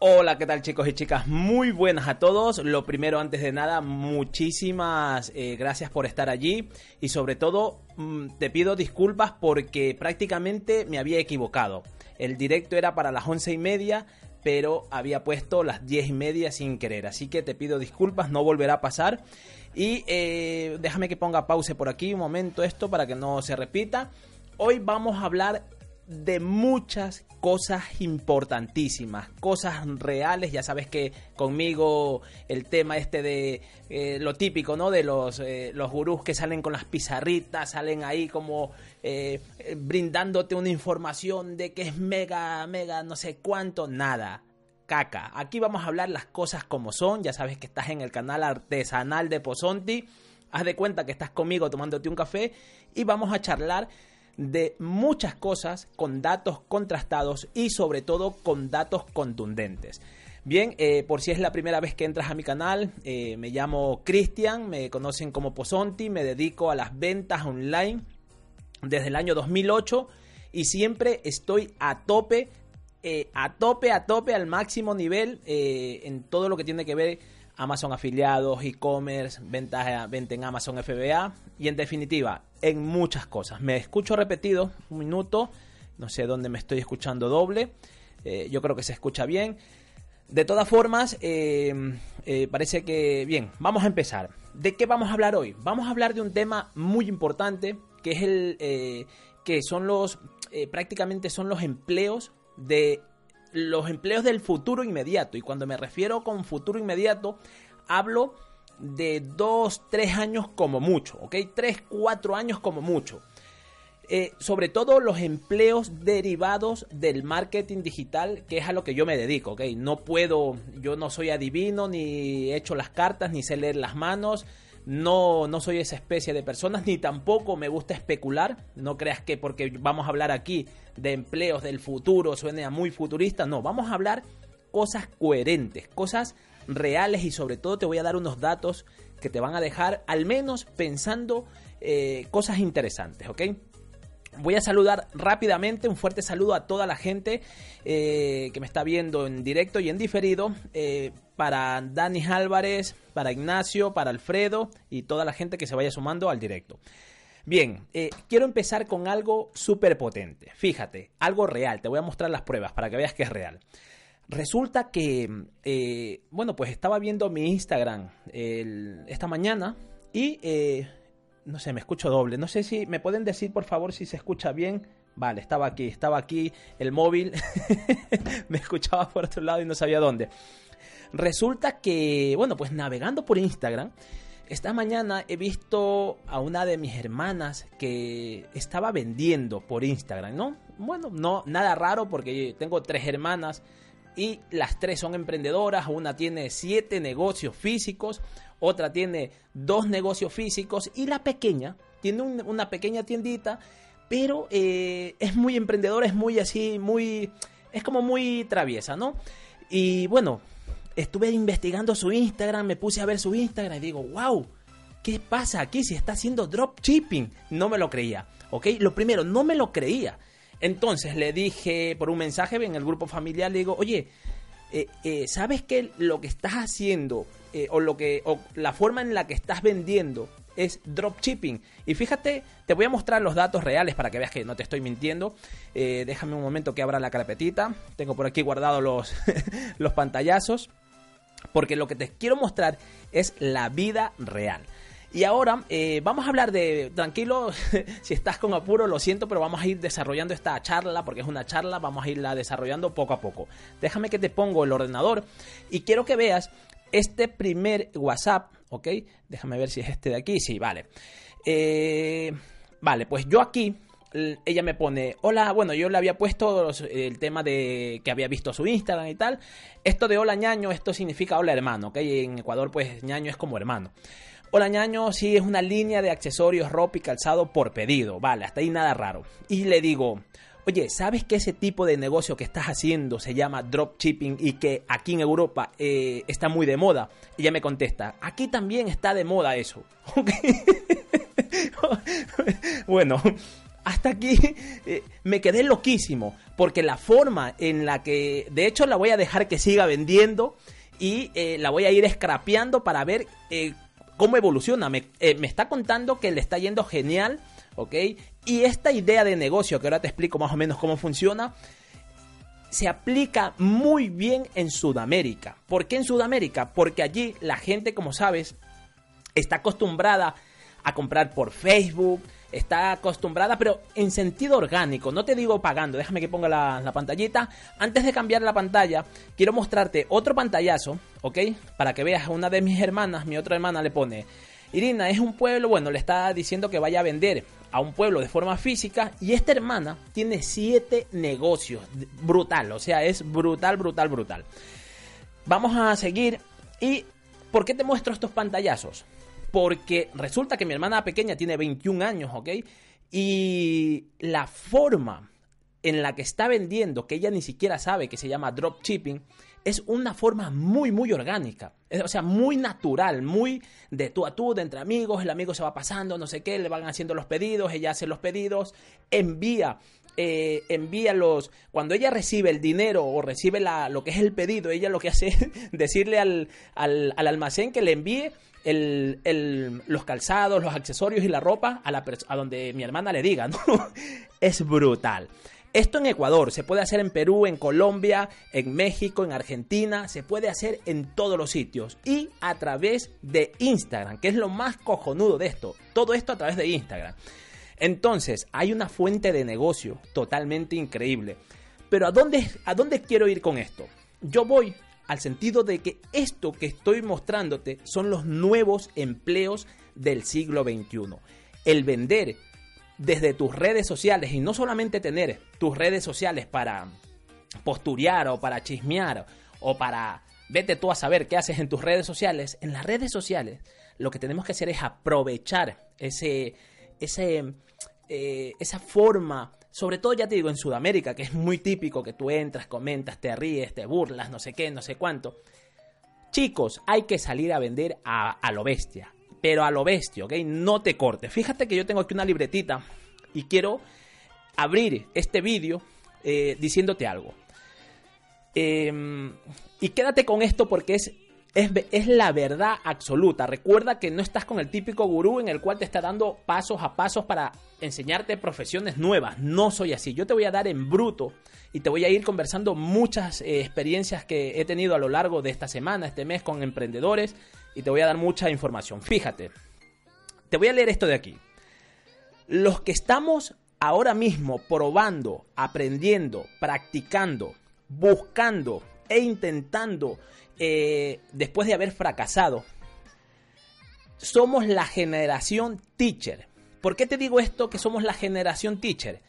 Hola, ¿qué tal chicos y chicas? Muy buenas a todos. Lo primero, antes de nada, muchísimas eh, gracias por estar allí y sobre todo mm, te pido disculpas porque prácticamente me había equivocado. El directo era para las once y media, pero había puesto las diez y media sin querer. Así que te pido disculpas, no volverá a pasar. Y eh, déjame que ponga pause por aquí un momento esto para que no se repita. Hoy vamos a hablar de muchas cosas importantísimas, cosas reales, ya sabes que conmigo el tema este de eh, lo típico, ¿no? De los, eh, los gurús que salen con las pizarritas, salen ahí como eh, brindándote una información de que es mega, mega, no sé cuánto, nada. Caca, aquí vamos a hablar las cosas como son, ya sabes que estás en el canal artesanal de Posonti, haz de cuenta que estás conmigo tomándote un café y vamos a charlar de muchas cosas con datos contrastados y sobre todo con datos contundentes. Bien, eh, por si es la primera vez que entras a mi canal, eh, me llamo Cristian, me conocen como Posonti, me dedico a las ventas online desde el año 2008 y siempre estoy a tope, eh, a tope, a tope, al máximo nivel en todo lo que tiene que ver Amazon afiliados, e-commerce, ventas venta en Amazon FBA y en definitiva en muchas cosas. Me escucho repetido un minuto, no sé dónde me estoy escuchando doble, eh, yo creo que se escucha bien. De todas formas, eh, eh, parece que bien, vamos a empezar. ¿De qué vamos a hablar hoy? Vamos a hablar de un tema muy importante que es el que son los prácticamente son los empleos de los empleos del futuro inmediato. Y cuando me refiero con futuro inmediato, hablo de 2, 3 años como mucho, ¿ok? 3, 4 años como mucho. Eh, sobre todo los empleos derivados del marketing digital, que es a lo que yo me dedico, ¿ok? No puedo, yo no soy adivino, ni he hecho las cartas, ni sé leer las manos, no, no soy esa especie de personas, ni tampoco me gusta especular. No creas que porque vamos a hablar aquí de empleos del futuro suene a muy futurista. No, vamos a hablar cosas coherentes, cosas reales y sobre todo te voy a dar unos datos que te van a dejar al menos pensando eh, cosas interesantes, ¿ok? Voy a saludar rápidamente, un fuerte saludo a toda la gente eh, que me está viendo en directo y en diferido. Eh, para Dani Álvarez, para Ignacio, para Alfredo y toda la gente que se vaya sumando al directo. Bien, eh, quiero empezar con algo súper potente. Fíjate, algo real. Te voy a mostrar las pruebas para que veas que es real. Resulta que, bueno, pues estaba viendo mi Instagram esta mañana y no sé, me escucho doble. No sé si me pueden decir por favor si se escucha bien. Vale, estaba aquí, estaba aquí el móvil. me escuchaba por otro lado y no sabía dónde. Resulta que, bueno, pues navegando por Instagram, esta mañana he visto a una de mis hermanas que estaba vendiendo por Instagram, ¿no? Bueno, no, nada raro porque tengo tres hermanas y las tres son emprendedoras. Una tiene siete negocios físicos, otra tiene dos negocios físicos y la pequeña tiene una pequeña tiendita, pero eh, es muy emprendedora, es muy así, muy... es como muy traviesa, ¿no? Y bueno, estuve investigando su Instagram, me puse a ver su Instagram y digo, wow, ¿qué pasa aquí si está haciendo dropshipping? No me lo creía, ¿ok? Lo primero, no me lo creía. Entonces le dije por un mensaje en el grupo familiar, le digo, oye, eh, eh, ¿sabes que lo que estás haciendo eh, o, lo que, o la forma en la que estás vendiendo es dropshipping? Y fíjate, te voy a mostrar los datos reales para que veas que no te estoy mintiendo. déjame un momento que abra la carpetita. Tengo por aquí guardados los, los pantallazos. Porque lo que te quiero mostrar es la vida real. Y ahora eh, vamos a hablar de, tranquilo, si estás con apuro, lo siento, pero vamos a ir desarrollando esta charla, porque es una charla, vamos a irla desarrollando poco a poco. Déjame que te pongo el ordenador y quiero que veas este primer WhatsApp, ¿ok? Déjame ver si es este de aquí, sí, vale. Eh, vale, pues yo aquí ella me pone, hola, bueno, yo le había puesto el tema de que había visto su Instagram y tal. Esto de hola ñaño, esto significa hola hermano, ¿ok? En Ecuador pues ñaño es como hermano. Hola ñaño, sí, es una línea de accesorios, ropa y calzado por pedido. Vale, hasta ahí nada raro. Y le digo, oye, ¿sabes que ese tipo de negocio que estás haciendo se llama dropshipping y que aquí en Europa eh, está muy de moda? Ella me contesta, aquí también está de moda eso. bueno, hasta aquí eh, me quedé loquísimo, porque la forma en la que, de hecho la voy a dejar que siga vendiendo y eh, la voy a ir scrapeando para ver cómo evoluciona. Me, está contando que le está yendo genial, ¿ok? Y esta idea de negocio, que ahora te explico más o menos cómo funciona, se aplica muy bien en Sudamérica. ¿Por qué en Sudamérica? Porque allí la gente, como sabes, está acostumbrada a comprar por Facebook, está acostumbrada, pero en sentido orgánico. No te digo pagando, déjame que ponga la, pantallita. Antes de cambiar la pantalla, quiero mostrarte otro pantallazo, ¿ok? Para que veas, una de mis hermanas, mi otra hermana le pone, Irina, es un pueblo, bueno, le está diciendo que vaya a vender a un pueblo de forma física y esta hermana tiene siete negocios, brutal, o sea, es brutal, brutal, brutal. Vamos a seguir y ¿por qué te muestro estos pantallazos? Porque resulta que mi hermana pequeña tiene 21 años, ¿ok? Y la forma en la que está vendiendo, que ella ni siquiera sabe que se llama dropshipping, es una forma muy, muy orgánica. O sea, muy natural, muy de tú a tú, de entre amigos. El amigo se va pasando, no sé qué, le van haciendo los pedidos, ella hace los pedidos, envía eh, envía los. Cuando ella recibe el dinero o recibe la, lo que es el pedido, ella lo que hace es decirle al, al, almacén que le envíe el, el, los calzados, los accesorios y la ropa a, la, a donde mi hermana le diga, ¿no? es brutal. Esto en Ecuador, se puede hacer en Perú, en Colombia, en México, en Argentina, se puede hacer en todos los sitios y a través de Instagram, que es lo más cojonudo de esto. Todo esto a través de Instagram. Entonces, hay una fuente de negocio totalmente increíble. Pero ¿a dónde, ¿a dónde quiero ir con esto? Yo voy al sentido de que esto que estoy mostrándote son los nuevos empleos del siglo XXI. El vender desde tus redes sociales y no solamente tener tus redes sociales para posturear o para chismear o para vete tú a saber qué haces en tus redes sociales. En las redes sociales lo que tenemos que hacer es aprovechar ese, eh, esa forma, sobre todo ya te digo en Sudamérica, que es muy típico que tú entras, comentas, te ríes, te burlas, no sé qué, no sé cuánto. Chicos, hay que salir a vender a, lo bestia, pero a lo bestia, ¿ok? No te cortes. Fíjate que yo tengo aquí una libretita y quiero abrir este vídeo eh, diciéndote algo. Em, y quédate con esto porque es es, la verdad absoluta. Recuerda que no estás con el típico gurú en el cual te está dando pasos a pasos para enseñarte profesiones nuevas. No soy así. Yo te voy a dar en bruto y te voy a ir conversando muchas eh, experiencias que he tenido a lo largo de esta semana, este mes con emprendedores y te voy a dar mucha información. Fíjate, te voy a leer esto de aquí. Los que estamos ahora mismo probando, aprendiendo, practicando, buscando e intentando eh, después de haber fracasado, somos la generación teacher. ¿Por qué te digo esto que somos la generación teacher?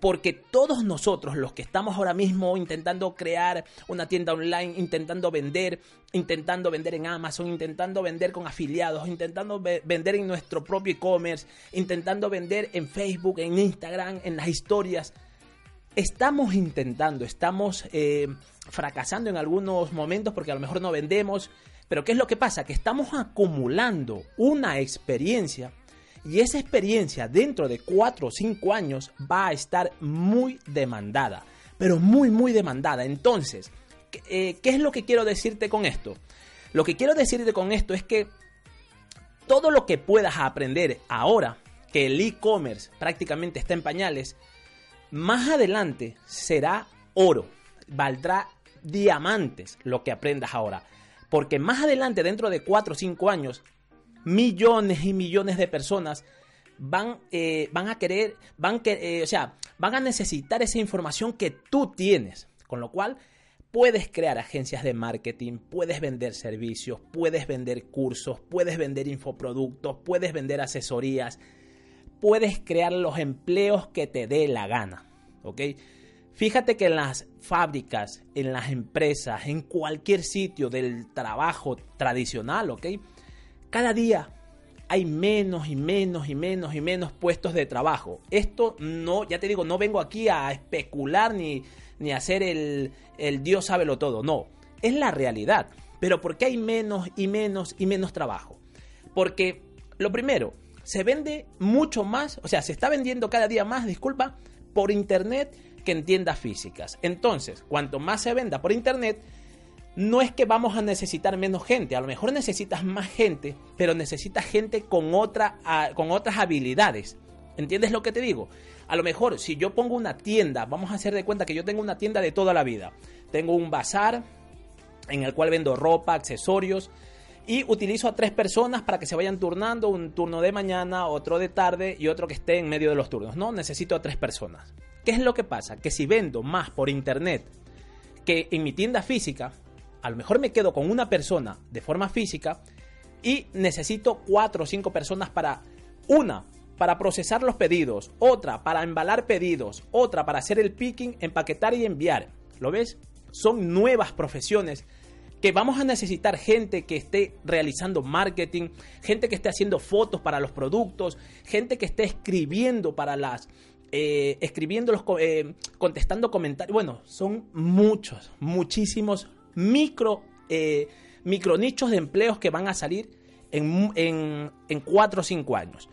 Porque todos nosotros, los que estamos ahora mismo intentando crear una tienda online, intentando vender, intentando vender en Amazon, intentando vender con afiliados, intentando vender en nuestro propio e-commerce, intentando vender en Facebook, en Instagram, en las historias, estamos intentando, estamos eh, fracasando en algunos momentos porque a lo mejor no vendemos, pero ¿qué es lo que pasa? Que estamos acumulando una experiencia y esa experiencia dentro de 4 o 5 años va a estar muy demandada, pero muy, muy demandada. Entonces, eh, ¿qué es lo que quiero decirte con esto? Lo que quiero decirte con esto es que todo lo que puedas aprender ahora, que el e-commerce prácticamente está en pañales, más adelante será oro, valdrá diamantes lo que aprendas ahora. Porque más adelante, dentro de 4 o 5 años, millones y millones de personas van, eh, van a querer, van que, eh, o sea, van a necesitar esa información que tú tienes. Con lo cual, puedes crear agencias de marketing, puedes vender servicios, puedes vender cursos, puedes vender infoproductos, puedes vender asesorías, puedes crear los empleos que te dé la gana. ¿Ok? Fíjate que en las fábricas, en las empresas, en cualquier sitio del trabajo tradicional, ¿ok? Cada día hay menos y menos y menos y menos puestos de trabajo. Esto no, ya te digo, no vengo aquí a especular ni, ni a hacer el, el Dios sabe lo todo, no. Es la realidad. Pero ¿por qué hay menos y menos y menos trabajo? Porque, lo primero, se vende mucho más, o sea, se está vendiendo cada día más, disculpa, por internet que en tiendas físicas. Entonces, cuanto más se venda por internet, no es que vamos a necesitar menos gente, a lo mejor necesitas más gente, pero necesitas gente con, otra, con otras habilidades. ¿Entiendes lo que te digo? A lo mejor si yo pongo una tienda, vamos a hacer de cuenta que yo tengo una tienda de toda la vida. Tengo un bazar en el cual vendo ropa, accesorios y utilizo a tres personas para que se vayan turnando, un turno de mañana, otro de tarde y otro que esté en medio de los turnos. No, necesito a tres personas. ¿Qué es lo que pasa? Que si vendo más por internet que en mi tienda física, a lo mejor me quedo con una persona de forma física y necesito cuatro o cinco personas para una para procesar los pedidos, otra para embalar pedidos, otra para hacer el picking, empaquetar y enviar. ¿Lo ves? Son nuevas profesiones que vamos a necesitar gente que esté realizando marketing, gente que esté haciendo fotos para los productos, gente que esté escribiendo para las eh, escribiendo los eh, contestando comentarios. Bueno, son muchos, muchísimos micro, eh, de empleos que van a salir en, en, en 4 o 5 años.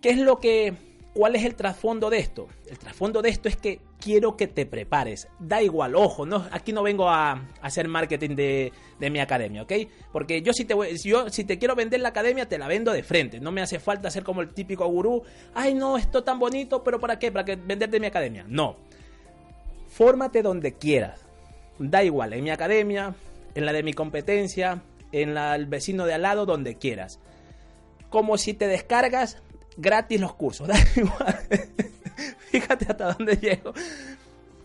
¿Qué es lo que, cuál es el trasfondo de esto? El trasfondo de esto es que quiero que te prepares. Da igual, ojo, no, aquí no vengo a, hacer marketing de, mi academia, ¿ok? Porque yo si, te yo si te quiero vender la academia, te la vendo de frente. No me hace falta ser como el típico gurú. Ay, no, esto tan bonito, pero ¿para qué? ¿Para que venderte mi academia? No. Fórmate donde quieras Da igual, en mi academia, en la de mi competencia, en la del vecino de al lado, donde quieras. Como si te descargas gratis los cursos. Da igual. Fíjate hasta dónde llego.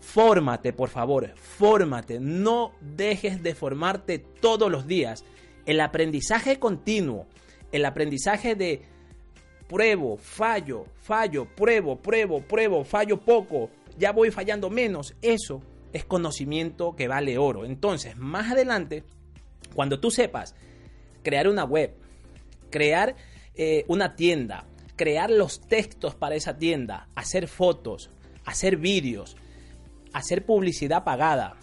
Fórmate, por favor, fórmate. No dejes de formarte todos los días. El aprendizaje continuo, el aprendizaje de pruebo, fallo, fallo, pruebo, pruebo, pruebo, fallo poco, ya voy fallando menos. Eso es conocimiento que vale oro. Entonces, más adelante, cuando tú sepas crear una web, crear eh, una tienda, crear los textos para esa tienda, hacer fotos, hacer vídeos, hacer publicidad pagada.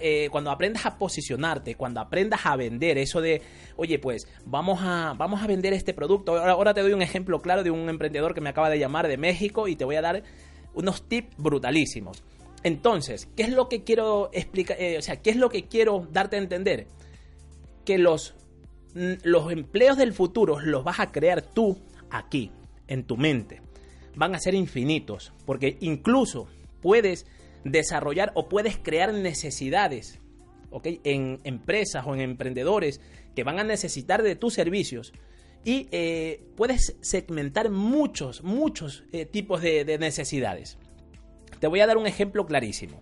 Eh, cuando aprendas a posicionarte, cuando aprendas a vender, eso de, oye, pues vamos a, vamos a vender este producto. Ahora, ahora te doy un ejemplo claro de un emprendedor que me acaba de llamar de México y te voy a dar unos tips brutalísimos. Entonces, ¿qué es lo que quiero explicar? Eh, o sea, ¿qué es lo que quiero darte a entender? Que los, los empleos del futuro los vas a crear tú aquí, en tu mente. Van a ser infinitos, porque incluso puedes desarrollar o puedes crear necesidades ¿ok? en empresas o en emprendedores que van a necesitar de tus servicios y eh, puedes segmentar muchos, muchos eh, tipos de necesidades. Te voy a dar un ejemplo clarísimo.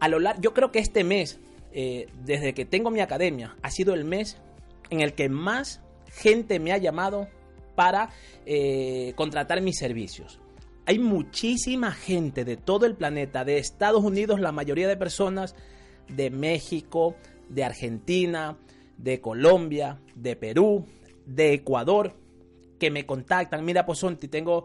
A lo largo, yo creo que este mes, eh, desde que tengo mi academia, ha sido el mes en el que más gente me ha llamado para eh, contratar mis servicios. Hay muchísima gente de todo el planeta, de Estados Unidos, la mayoría de personas, de México, de Argentina, de Colombia, de Perú, de Ecuador, que me contactan. Mira, Posonti, tengo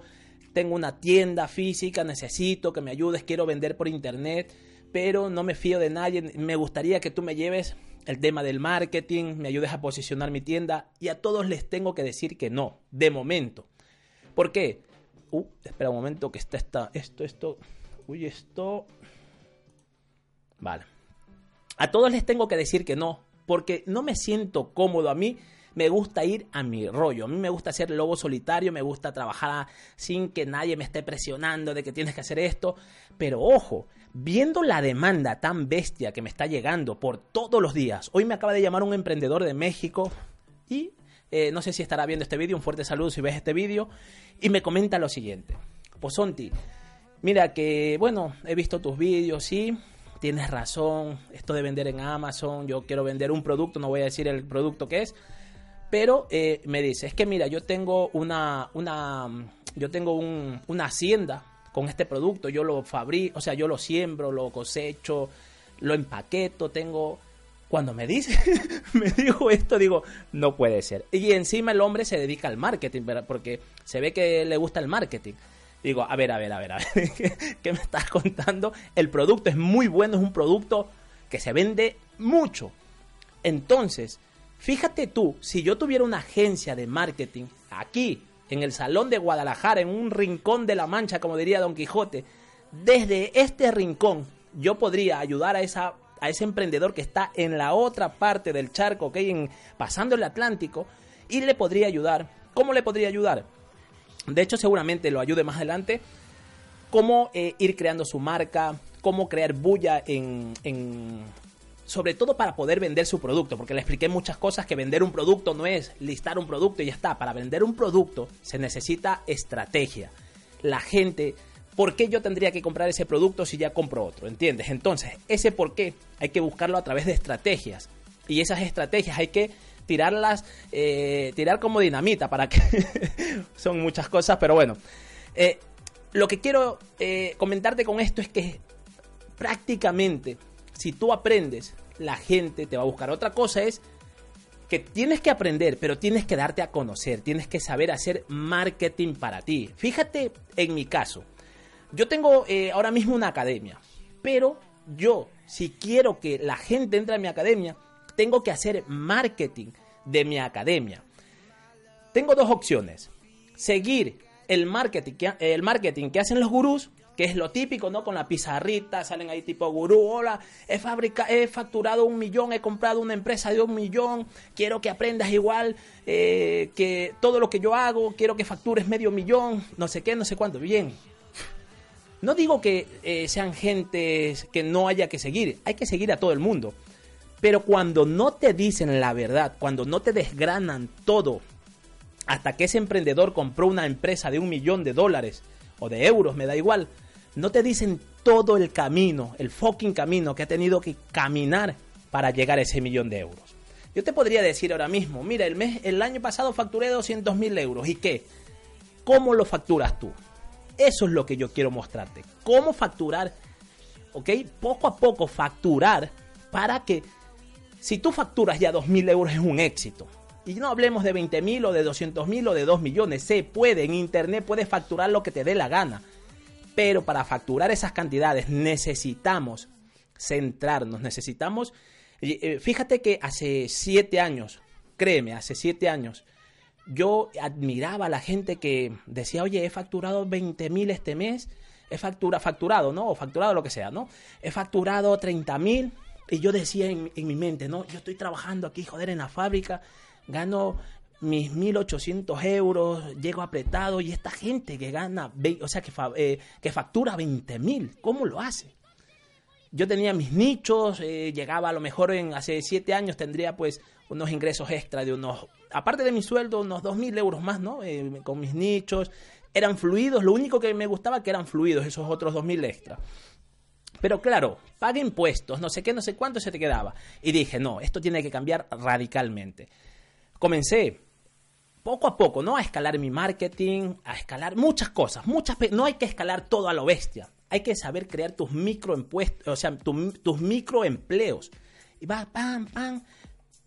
tengo una tienda física, necesito que me ayudes, quiero vender por internet, pero no me fío de nadie, me gustaría que tú me lleves el tema del marketing, me ayudes a posicionar mi tienda y a todos les tengo que decir que no, de momento. ¿Por qué? Uh, espera un momento que está, está esto, esto, uy, esto... Vale. A todos les tengo que decir que no, porque no me siento cómodo a mí me gusta ir a mi rollo. A mí me gusta ser lobo solitario, me gusta trabajar sin que nadie me esté presionando de que tienes que hacer esto. Pero ojo, viendo la demanda tan bestia que me está llegando por todos los días, hoy me acaba de llamar un emprendedor de México y eh, no sé si estará viendo este vídeo, un fuerte saludo si ves este vídeo, y me comenta lo siguiente. Posonti, mira que, bueno, he visto tus vídeos, sí, tienes razón, esto de vender en Amazon, yo quiero vender un producto, no voy a decir el producto que es, pero eh, me dice, es que mira, yo tengo una, una, yo tengo una hacienda con este producto, yo lo fabrico, o sea, yo lo siembro, lo cosecho, lo empaqueto, tengo... Cuando me dice, me dijo esto, digo, no puede ser. Y encima el hombre se dedica al marketing, porque se ve que le gusta el marketing. Digo, a ver, a ver, a ver, a ver, ¿qué me estás contando? El producto es muy bueno, es un producto que se vende mucho. Entonces, Fíjate tú, si yo tuviera una agencia de marketing aquí, en el salón de Guadalajara, en un rincón de la Mancha, como diría Don Quijote, desde este rincón yo podría ayudar a esa a ese emprendedor que está en la otra parte del charco, hay pasando el Atlántico, y le podría ayudar. ¿Cómo le podría ayudar? De hecho, seguramente lo ayude más adelante. Cómo eh, ir creando su marca, cómo crear bulla en, en, sobre todo para poder vender su producto, porque le expliqué muchas cosas que vender un producto no es listar un producto y ya está. Para vender un producto se necesita estrategia. La gente ¿por qué yo tendría que comprar ese producto si ya compro otro? ¿Entiendes? Entonces, ese por qué hay que buscarlo a través de estrategias. Y esas estrategias hay que tirarlas, eh, tirar como dinamita para que... Son muchas cosas, pero bueno. Eh, lo que quiero eh, comentarte con esto es que prácticamente, si tú aprendes, la gente te va a buscar. Otra cosa es que tienes que aprender, pero tienes que darte a conocer, tienes que saber hacer marketing para ti. Fíjate en mi caso, yo tengo eh, ahora mismo una academia, pero yo, si quiero que la gente entre a mi academia, tengo que hacer marketing de mi academia. Tengo dos opciones. Seguir el marketing que, el marketing que hacen los gurús, que es lo típico, ¿no? Con la pizarrita, salen ahí tipo gurú, hola, he, fabrica he facturado un millón, he comprado una empresa de un millón, quiero que aprendas igual eh, que todo lo que yo hago, quiero que factures medio millón, no sé qué, no sé cuánto. Bien, no digo que eh, sean gentes que no haya que seguir, hay que seguir a todo el mundo. Pero cuando no te dicen la verdad, cuando no te desgranan todo, hasta que ese emprendedor compró una empresa de un millón de dólares o de euros, me da igual, no te dicen todo el camino, el fucking camino que ha tenido que caminar para llegar a ese millón de euros. Yo te podría decir ahora mismo, mira, el, mes, el año pasado facturé 200 mil euros. ¿Y qué? ¿Cómo lo facturas tú? Eso es lo que yo quiero mostrarte. Cómo facturar, ¿ok? Poco a poco facturar para que si tú facturas ya 2.000 euros es un éxito. Y no hablemos de 20.000 o de 200.000 o de 2 millones. Se puede, en Internet puedes facturar lo que te dé la gana. Pero para facturar esas cantidades necesitamos centrarnos, necesitamos... Eh, fíjate que hace 7 años, créeme, hace 7 años, yo admiraba a la gente que decía, oye, he facturado 20 mil este mes, he factura, facturado, ¿no? O facturado lo que sea, ¿no? He facturado 30 mil y yo decía en, mi mente, ¿no? Yo estoy trabajando aquí, joder, en la fábrica, gano mis 1800 euros, llego apretado y esta gente que gana, o sea, que, eh, que factura 20 mil, ¿cómo lo hace? Yo tenía mis nichos, eh, llegaba a lo mejor en hace 7 años tendría pues unos ingresos extra de unos aparte de mi sueldo, unos 2.000 euros más, ¿no? Eh, con mis nichos. Eran fluidos, lo único que me gustaba que eran fluidos, esos otros 2.000 extra. Pero claro, pague impuestos, no sé qué, no sé cuánto se te quedaba. Y dije, no, esto tiene que cambiar radicalmente. Comencé poco a poco, ¿no? A escalar mi marketing, a escalar muchas cosas, muchas, no hay que escalar todo a lo bestia. Hay que saber crear tus microempuestos, o sea, tus microempleos. Y va, pam, pam,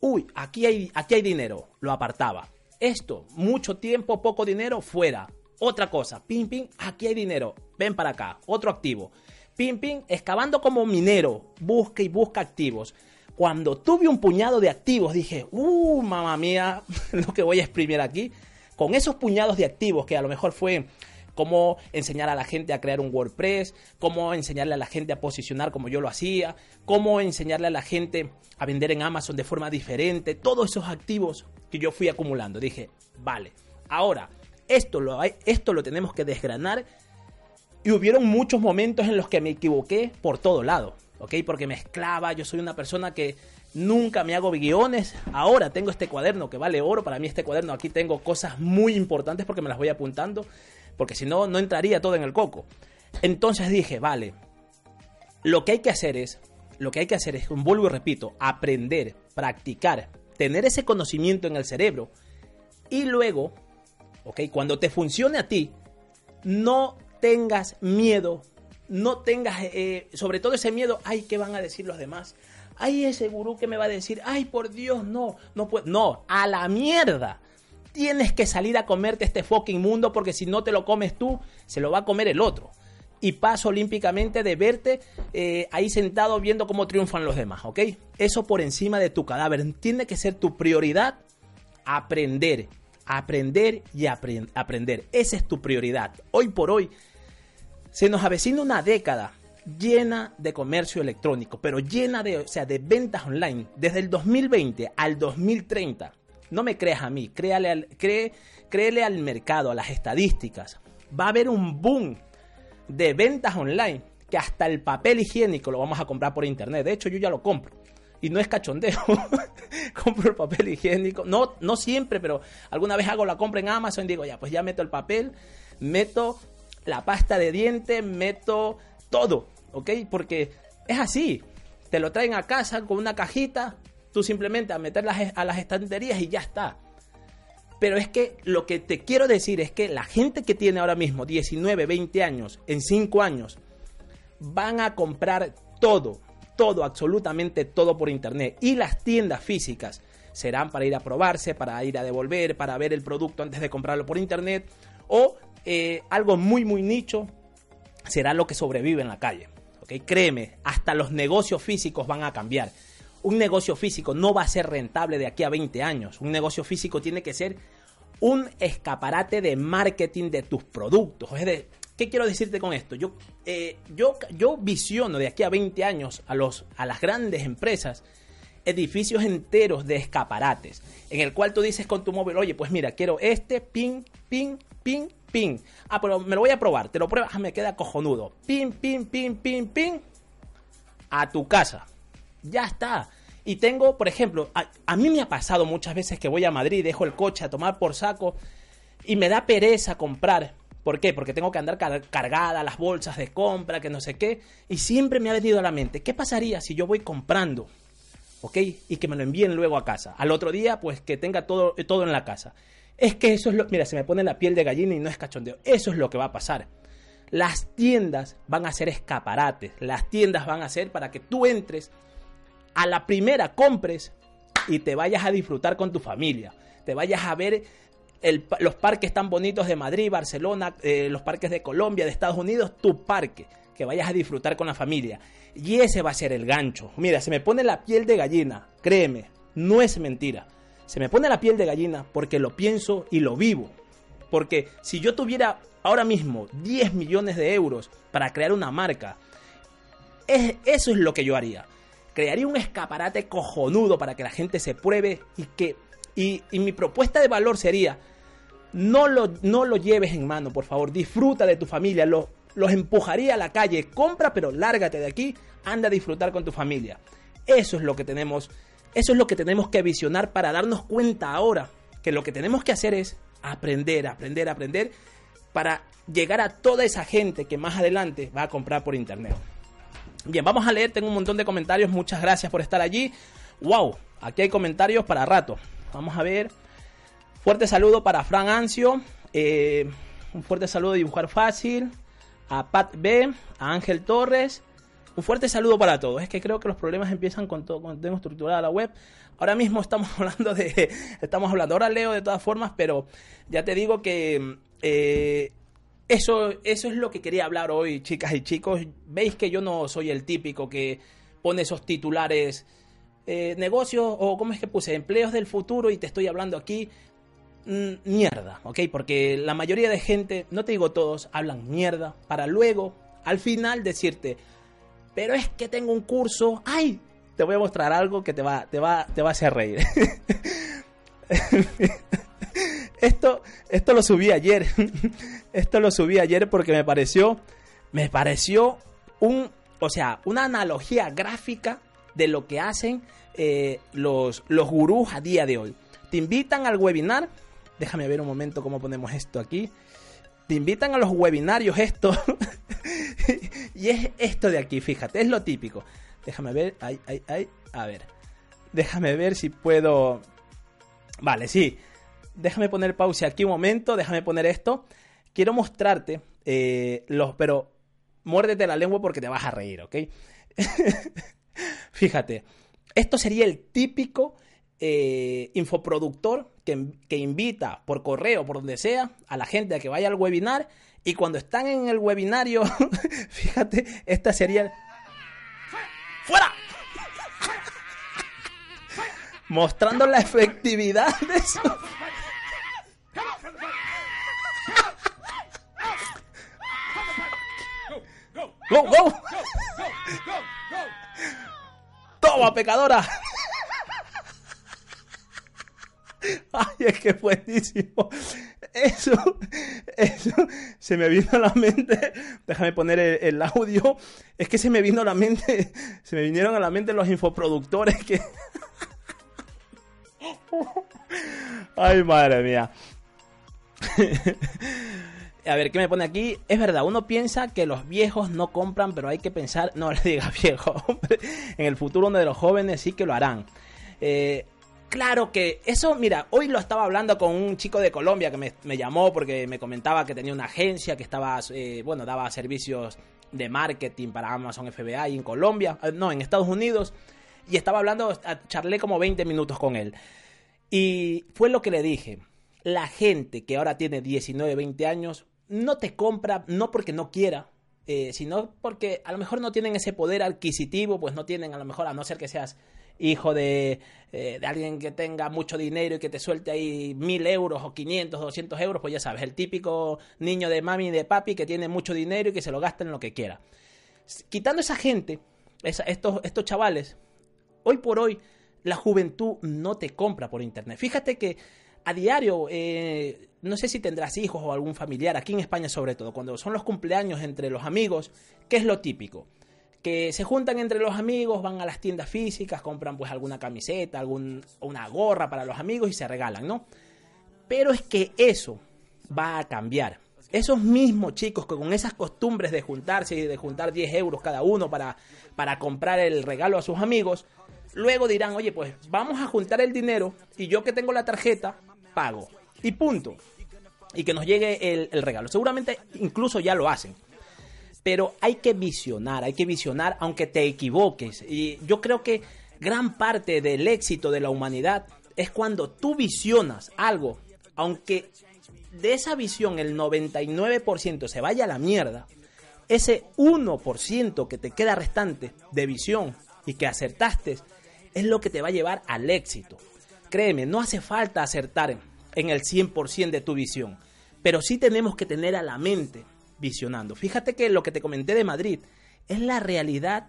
uy, aquí hay, aquí hay dinero, lo apartaba. Esto, mucho tiempo, poco dinero, fuera. Otra cosa, pim, pim, aquí hay dinero, ven para acá, otro activo. Pim, pim, excavando como minero, busca y busca activos. Cuando tuve un puñado de activos, dije, uh, mamá mía, lo que voy a exprimir aquí. Con esos puñados de activos, que a lo mejor fue cómo enseñar a la gente a crear un WordPress, cómo enseñarle a la gente a posicionar como yo lo hacía, cómo enseñarle a la gente a vender en Amazon de forma diferente, todos esos activos que yo fui acumulando. Dije, vale, ahora esto lo, esto lo tenemos que desgranar y hubieron muchos momentos en los que me equivoqué por todo lado, ¿ok? Porque mezclaba, yo soy una persona que nunca me hago guiones. Ahora tengo este cuaderno que vale oro. Para mí este cuaderno aquí tengo cosas muy importantes porque me las voy apuntando porque si no, no entraría todo en el coco. Entonces dije, vale, lo que hay que hacer es, lo que hay que hacer es, vuelvo y repito, aprender, practicar, tener ese conocimiento en el cerebro y luego, ok, cuando te funcione a ti, no tengas miedo, no tengas, eh, sobre todo ese miedo, ay, ¿qué van a decir los demás? Ay, ese gurú que me va a decir, ay, por Dios, no, no puedo, no, a la mierda tienes que salir a comerte este fucking mundo porque si no te lo comes tú, se lo va a comer el otro. Y paso olímpicamente de verte eh, ahí sentado viendo cómo triunfan los demás, ¿ok? Eso por encima de tu cadáver. Tiene que ser tu prioridad aprender Aprender y aprender. Esa es tu prioridad. Hoy por hoy se nos avecina una década llena de comercio electrónico, pero llena de, o sea, de ventas online. Desde el 2020 al 2030. No me creas a mí, créale al, créele al mercado, a las estadísticas. Va a haber un boom de ventas online que hasta el papel higiénico lo vamos a comprar por internet. De hecho, yo ya lo compro. Y no es cachondeo. compro el papel higiénico. No, no siempre, pero alguna vez hago la compra en Amazon y digo, ya, pues ya meto el papel, meto la pasta de dientes, meto todo. ¿Ok? Porque es así. Te lo traen a casa con una cajita. Tú simplemente a meterlas a las estanterías y ya está. Pero es que lo que te quiero decir es que la gente que tiene ahora mismo 19, 20 años, en 5 años, van a comprar todo, todo, absolutamente todo por internet. Y las tiendas físicas serán para ir a probarse, para ir a devolver, para ver el producto antes de comprarlo por internet. O eh, algo muy, muy nicho será lo que sobrevive en la calle. ¿okay? Créeme, hasta los negocios físicos van a cambiar. Un negocio físico no va a ser rentable de aquí a 20 años. Un negocio físico tiene que ser un escaparate de marketing de tus productos. Es de, ¿Qué quiero decirte con esto? Yo, eh, yo, yo visiono de aquí a 20 años a, los, a las grandes empresas edificios enteros de escaparates, en el cual tú dices con tu móvil, oye, pues mira, quiero este, ping, ping, ping, ping. Ah, pero me lo voy a probar, te lo pruebas, ah, me queda cojonudo. Ping, ping, ping, ping, ping. A tu casa. Ya está. Y tengo, por ejemplo, a, a mí me ha pasado muchas veces que voy a Madrid, dejo el coche a tomar por saco y me da pereza comprar ¿Por qué? Porque tengo que andar cargada las bolsas de compra, que no sé qué. Y siempre me ha venido a la mente, ¿qué pasaría si yo voy comprando? ¿Ok? Y que me lo envíen luego a casa. Al otro día, pues que tenga todo, todo en la casa. Es que eso es lo... Mira, se me pone la piel de gallina y no es cachondeo. Eso es lo que va a pasar. Las tiendas van a ser escaparates. Las tiendas van a ser para que tú entres, a la primera compres y te vayas a disfrutar con tu familia. Te vayas a ver los parques tan bonitos de Madrid, Barcelona, eh, los parques de Colombia, de Estados Unidos, tu parque, que vayas a disfrutar con la familia. Y ese va a ser el gancho. Mira, se me pone la piel de gallina, créeme, no es mentira. Se me pone la piel de gallina porque lo pienso y lo vivo. Porque si yo tuviera ahora mismo 10 millones de euros para crear una marca, eso es lo que yo haría. Crearía un escaparate cojonudo para que la gente se pruebe y que y, mi propuesta de valor sería, no lo, no lo lleves en mano, por favor, disfruta de tu familia, los, los empujaría a la calle, compra pero lárgate de aquí, anda a disfrutar con tu familia. Eso es lo que tenemos, eso es lo que tenemos que visionar para darnos cuenta ahora que lo que tenemos que hacer es aprender, aprender, aprender para llegar a toda esa gente que más adelante va a comprar por internet. Bien, vamos a leer, tengo un montón de comentarios, muchas gracias por estar allí. Wow, aquí hay comentarios para rato. Vamos a ver. Fuerte saludo para Fran Ancio. Eh, un fuerte saludo de Dibujar Fácil. A Pat B. A Ángel Torres. Un fuerte saludo para todos. Es que creo que los problemas empiezan con todo, cuando tengo estructurada la web. Ahora mismo estamos hablando de. Estamos hablando. Ahora leo de todas formas, pero ya te digo que. Eh, eso, eso es lo que quería hablar hoy, chicas y chicos. Veis que yo no soy el típico que pone esos titulares eh, negocios o cómo es que puse empleos del futuro y te estoy hablando aquí mm, mierda, ¿ok? Porque la mayoría de gente, no te digo todos, hablan mierda para luego al final decirte, pero es que tengo un curso, ay, te voy a mostrar algo que te va, te va, te va a hacer reír. esto, esto lo subí ayer. esto lo subí ayer porque me pareció, me pareció un, o sea, una analogía gráfica de lo que hacen eh, los, los gurús a día de hoy. Te invitan al webinar. Déjame ver un momento cómo ponemos esto aquí. Te invitan a los webinarios esto. y es esto de aquí, fíjate, es lo típico. Déjame ver, ay, ay, ay, a ver. Déjame ver si puedo... Vale, sí. Déjame poner pausa aquí un momento, déjame poner esto. Quiero mostrarte eh, los... Pero muérdete la lengua porque te vas a reír, ¿ok? Fíjate, esto sería el típico eh, infoproductor que, que, invita por correo, por donde sea, a la gente a que vaya al webinar. Y cuando están en el webinario, fíjate, esta sería... ¡Fuera! Mostrando la efectividad de eso. ¡Go, go! ¡Toma, pecadora! Ay, es que buenísimo. Eso, eso se me vino a la mente. Déjame poner el, audio. Es que se me vino a la mente. Se me vinieron a la mente los infoproductores que. Ay, madre mía. A ver, ¿qué me pone aquí? Es verdad, uno piensa que los viejos no compran, pero hay que pensar, no le diga viejo, hombre, en el futuro uno de los jóvenes sí que lo harán. Eh, Claro que eso, mira, hoy lo estaba hablando con un chico de Colombia que me, llamó porque me comentaba que tenía una agencia que estaba, eh, bueno, daba servicios de marketing para Amazon FBA y en Colombia, eh, no, en Estados Unidos, y estaba hablando, charlé como 20 minutos con él. Y fue lo que le dije, la gente que ahora tiene 19, 20 años, no te compra, no porque no quiera, eh, sino porque a lo mejor no tienen ese poder adquisitivo, pues no tienen, a lo mejor, a no ser que seas hijo de, eh, de alguien que tenga mucho dinero y que te suelte ahí mil euros o 500, 200 euros, pues ya sabes, el típico niño de mami y de papi que tiene mucho dinero y que se lo gasta en lo que quiera. Quitando esa gente, estos, estos chavales, hoy por hoy la juventud no te compra por internet. Fíjate que a diario, eh, no sé si tendrás hijos o algún familiar, aquí en España sobre todo, cuando son los cumpleaños entre los amigos, ¿qué es lo típico? Que se juntan entre los amigos, van a las tiendas físicas, compran pues alguna camiseta, algún, una gorra para los amigos y se regalan, ¿no? Pero es que eso va a cambiar. Esos mismos chicos que con esas costumbres de juntarse y de juntar 10 euros cada uno para, para comprar el regalo a sus amigos, luego dirán, oye, pues vamos a juntar el dinero y yo que tengo la tarjeta, pago. Y punto. Y que nos llegue el, el regalo. Seguramente incluso ya lo hacen pero hay que visionar, hay que visionar aunque te equivoques. Y yo creo que gran parte del éxito de la humanidad es cuando tú visionas algo, aunque de esa visión el 99% se vaya a la mierda, ese 1% que te queda restante de visión y que acertaste es lo que te va a llevar al éxito. Créeme, no hace falta acertar en el 100% de tu visión, pero sí tenemos que tener a la mente visionando. Fíjate que lo que te comenté de Madrid es la realidad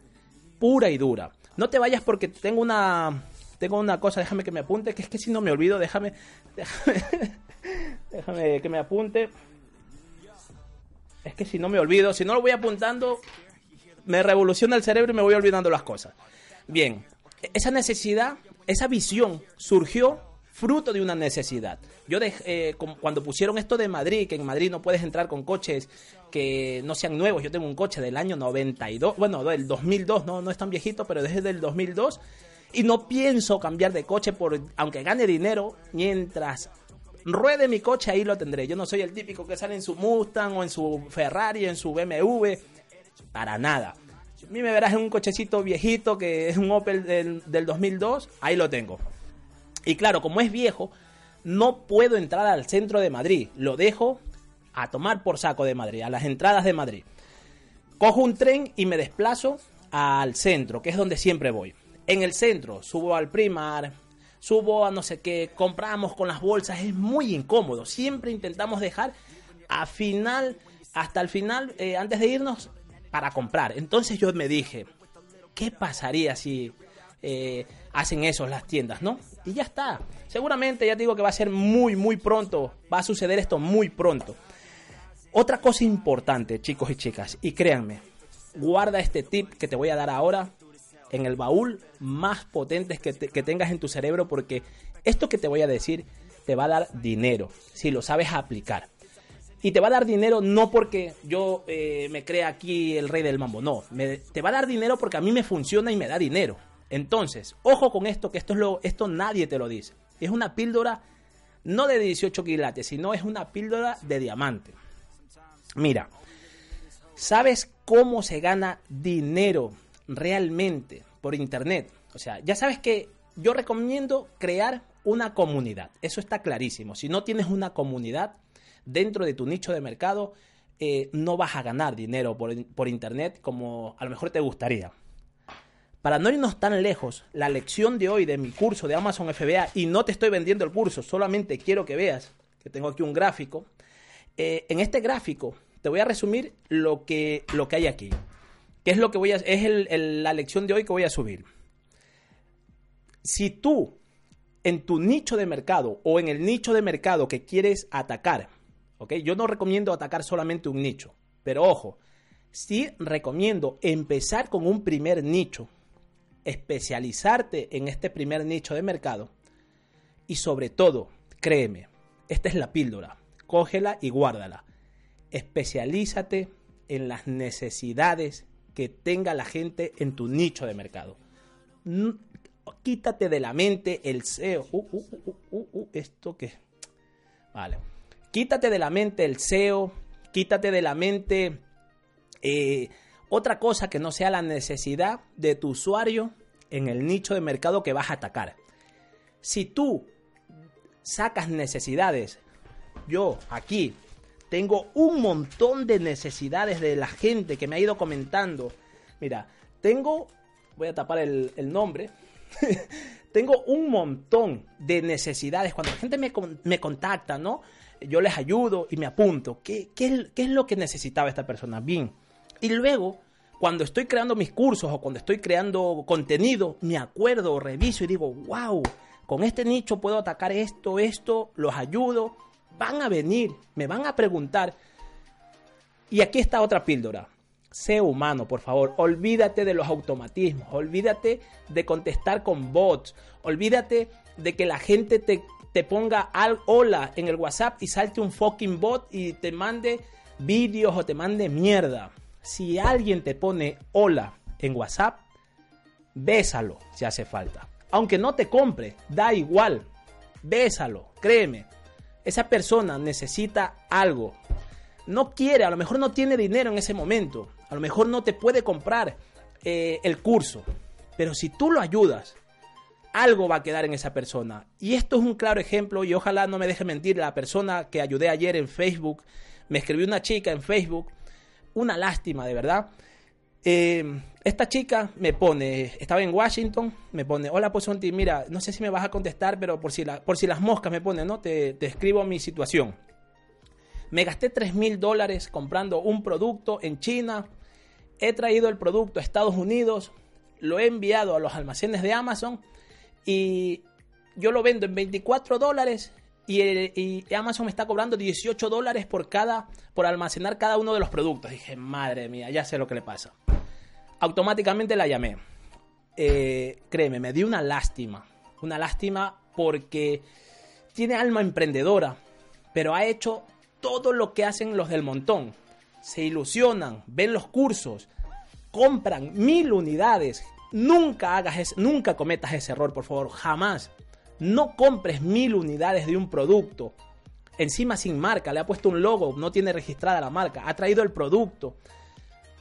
pura y dura. No te vayas porque tengo una tengo una cosa, déjame que me apunte, que es que si no me olvido, déjame déjame, que me apunte. Es que si no me olvido, si no lo voy apuntando, me revoluciona el cerebro y me voy olvidando las cosas. Bien, esa necesidad, esa visión surgió fruto de una necesidad. Yo eh, cuando pusieron esto de Madrid, que en Madrid no puedes entrar con coches que no sean nuevos, yo tengo un coche del año 92, bueno, del 2002, no, no es tan viejito, pero desde el 2002, y no pienso cambiar de coche por, aunque gane dinero, mientras ruede mi coche, ahí lo tendré. Yo no soy el típico que sale en su Mustang o en su Ferrari, en su BMW, para nada. A mí me verás en un cochecito viejito que es un Opel del, del 2002, ahí lo tengo. Y claro, como es viejo, no puedo entrar al centro de Madrid. Lo dejo a tomar por saco de Madrid, a las entradas de Madrid. Cojo un tren y me desplazo al centro, que es donde siempre voy. En el centro subo al primar, subo a no sé qué, compramos con las bolsas, es muy incómodo. Siempre intentamos dejar a final, hasta el final, eh, antes de irnos, para comprar. Entonces yo me dije, ¿qué pasaría si eh, hacen eso las tiendas, ¿no? Y ya está. Seguramente, ya digo que va a ser muy, muy pronto. Va a suceder esto muy pronto. Otra cosa importante, chicos y chicas, y créanme, guarda este tip que te voy a dar ahora en el baúl más potente que, que tengas en tu cerebro porque esto que te voy a decir te va a dar dinero si lo sabes aplicar. Y te va a dar dinero no porque yo eh, me crea aquí el rey del mambo, no. te va a dar dinero porque a mí me funciona y me da dinero. Entonces, ojo con esto, que esto, es lo, esto nadie te lo dice. Es una píldora no de 18 quilates, sino es una píldora de diamante. Mira, ¿sabes cómo se gana dinero realmente por internet? O sea, ya sabes que yo recomiendo crear una comunidad. Eso está clarísimo. Si no tienes una comunidad dentro de tu nicho de mercado, eh, no vas a ganar dinero por, por internet como a lo mejor te gustaría. Para no irnos tan lejos, la lección de hoy de mi curso de Amazon FBA, y no te estoy vendiendo el curso, solamente quiero que veas que tengo aquí un gráfico. Eh, en este gráfico te voy a resumir lo que, lo que hay aquí. ¿Qué es lo que voy a es la lección de hoy que voy a subir? Si tú en tu nicho de mercado o en el nicho de mercado que quieres atacar, ¿ok? Yo no recomiendo atacar solamente un nicho, pero ojo, sí recomiendo empezar con un primer nicho, especializarte en este primer nicho de mercado y sobre todo, créeme, esta es la píldora, cógela y guárdala. Especialízate en las necesidades que tenga la gente en tu nicho de mercado. Quítate de la mente el SEO. Uh, uh, uh, ¿Esto qué? Vale. Quítate de la mente el SEO. Quítate de la mente eh, otra cosa que no sea la necesidad de tu usuario en el nicho de mercado que vas a atacar. Si tú sacas necesidades, yo aquí tengo un montón de necesidades de la gente que me ha ido comentando. Mira, tengo, voy a tapar el, nombre, tengo un montón de necesidades. Cuando la gente me, me contacta, ¿no? Yo les ayudo y me apunto. ¿Qué, qué, qué es lo que necesitaba esta persona? Bien y luego, cuando estoy creando mis cursos o cuando estoy creando contenido, me acuerdo, reviso y digo, wow, con este nicho puedo atacar esto, esto, los ayudo, van a venir, me van a preguntar. Y aquí está otra píldora. Sé humano, por favor. Olvídate de los automatismos. Olvídate de contestar con bots. Olvídate de que la gente te, te ponga al hola en el WhatsApp y salte un fucking bot y te mande vídeos o te mande mierda si alguien te pone hola en WhatsApp, bésalo si hace falta. Aunque no te compre, da igual. Bésalo, créeme. Esa persona necesita algo. No quiere, a lo mejor no tiene dinero en ese momento. A lo mejor no te puede comprar eh, el curso. Pero si tú lo ayudas, algo va a quedar en esa persona. Y esto es un claro ejemplo y ojalá no me deje mentir la persona que ayudé ayer en Facebook. Me escribió una chica en Facebook una lástima, de verdad. Eh, esta chica me pone, estaba en Washington, me pone, hola Pozonti, mira, no sé si me vas a contestar, pero por si, las moscas me ponen, ¿no? Te, escribo mi situación. Me gasté 3 mil dólares comprando un producto en China, he traído el producto a Estados Unidos, lo he enviado a los almacenes de Amazon y yo lo vendo en 24 dólares y, Amazon me está cobrando 18 dólares por cada por almacenar cada uno de los productos. Dije, madre mía, ya sé lo que le pasa. Automáticamente la llamé. Eh, créeme, me dio una lástima. Una lástima porque tiene alma emprendedora, pero ha hecho todo lo que hacen los del montón. Se ilusionan, ven los cursos, compran mil unidades. Nunca hagas, nunca cometas ese error, por favor, jamás. No compres mil unidades de un producto. Encima sin marca, le ha puesto un logo, no tiene registrada la marca, ha traído el producto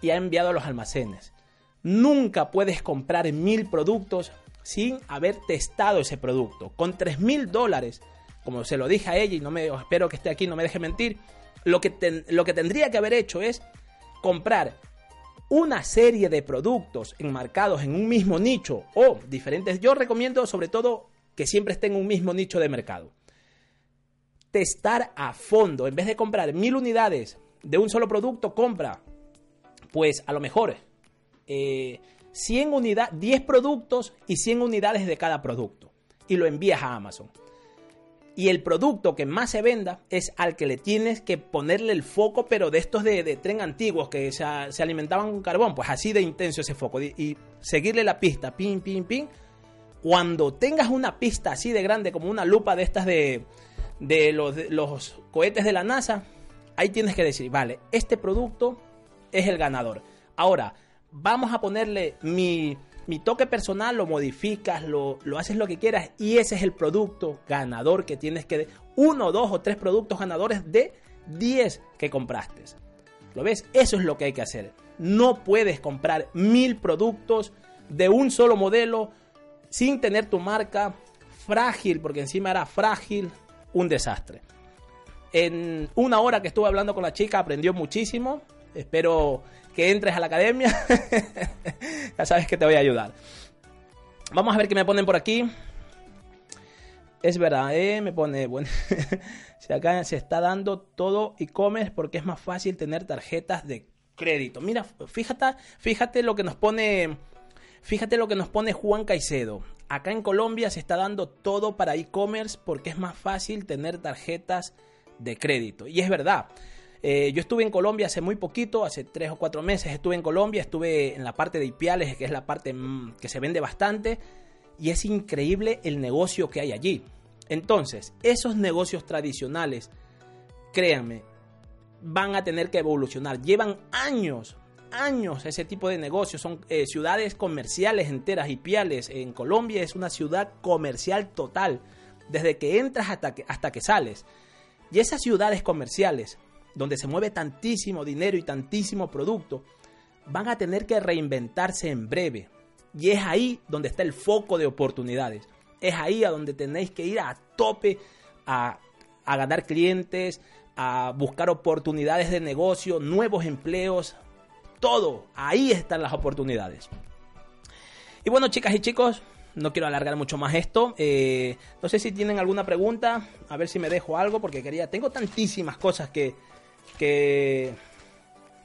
y ha enviado a los almacenes. Nunca puedes comprar mil productos sin haber testado ese producto. Con tres mil dólares, como se lo dije a ella y no me espero que esté aquí, no me deje mentir, lo que, lo que tendría que haber hecho es comprar una serie de productos enmarcados en un mismo nicho o diferentes. Yo recomiendo sobre todo que siempre esté en un mismo nicho de mercado. Testar a fondo, en vez de comprar mil unidades de un solo producto, compra, pues a lo mejor 100 eh, unidades, 10 productos y 100 unidades de cada producto y lo envías a Amazon. Y el producto que más se venda es al que le tienes que ponerle el foco, pero de estos de, tren antiguos que se, alimentaban con carbón, pues así de intenso ese foco. Y, seguirle la pista, pin, pin, pin, cuando tengas una pista así de grande como una lupa de estas de, los, cohetes de la NASA, ahí tienes que decir, vale, este producto es el ganador. Ahora, vamos a ponerle mi, toque personal, lo modificas, lo, lo, haces lo que quieras y ese es el producto ganador que tienes que... Uno, dos o tres productos ganadores de 10 que compraste. ¿Lo ves? Eso es lo que hay que hacer. No puedes comprar mil productos de un solo modelo sin tener tu marca frágil, porque encima era frágil, un desastre. En una hora que estuve hablando con la chica aprendió muchísimo. Espero que entres a la academia. ya sabes que te voy a ayudar. Vamos a ver qué me ponen por aquí. Es verdad, ¿eh? me pone, bueno, si acá se está dando todo e-commerce porque es más fácil tener tarjetas de crédito. Mira, fíjate, fíjate lo que nos pone, fíjate lo que nos pone Juan Caicedo. Acá en Colombia se está dando todo para e-commerce porque es más fácil tener tarjetas de crédito. Y es verdad. Eh, yo estuve en Colombia hace muy poquito, hace tres o cuatro meses estuve en Colombia, estuve en la parte de Ipiales, que es la parte mm, que se vende bastante, y es increíble el negocio que hay allí. Entonces, esos negocios tradicionales, créanme, van a tener que evolucionar. Llevan años, años ese tipo de negocios. Son eh, ciudades comerciales enteras. Ipiales en Colombia es una ciudad comercial total. Desde que entras hasta que, hasta que sales. Y esas ciudades comerciales donde se mueve tantísimo dinero y tantísimo producto, van a tener que reinventarse en breve. Y es ahí donde está el foco de oportunidades. Es ahí a donde tenéis que ir a tope a, a ganar clientes, a buscar oportunidades de negocio, nuevos empleos, todo. Ahí están las oportunidades. Y bueno, chicas y chicos, no quiero alargar mucho más esto. Eh, no sé si tienen alguna pregunta, a ver si me dejo algo, porque quería. Tengo tantísimas cosas que, que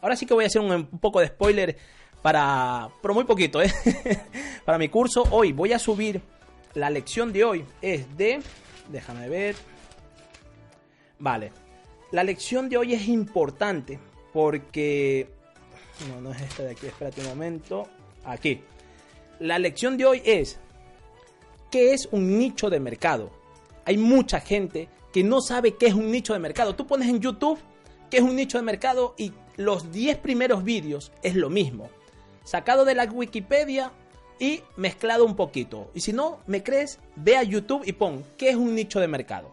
ahora sí que voy a hacer un, poco de spoiler para, pero muy poquito, ¿eh? para mi curso. Hoy voy a subir, la lección de hoy es de, déjame ver, vale, la lección de hoy es importante porque, no, no es esta de aquí, espérate un momento, aquí. La lección de hoy es, ¿qué es un nicho de mercado? Hay mucha gente que no sabe qué es un nicho de mercado. Tú pones en YouTube que es un nicho de mercado y los 10 primeros vídeos es lo mismo. Sacado de la Wikipedia y mezclado un poquito. Y si no me crees, ve a YouTube y pon qué es un nicho de mercado.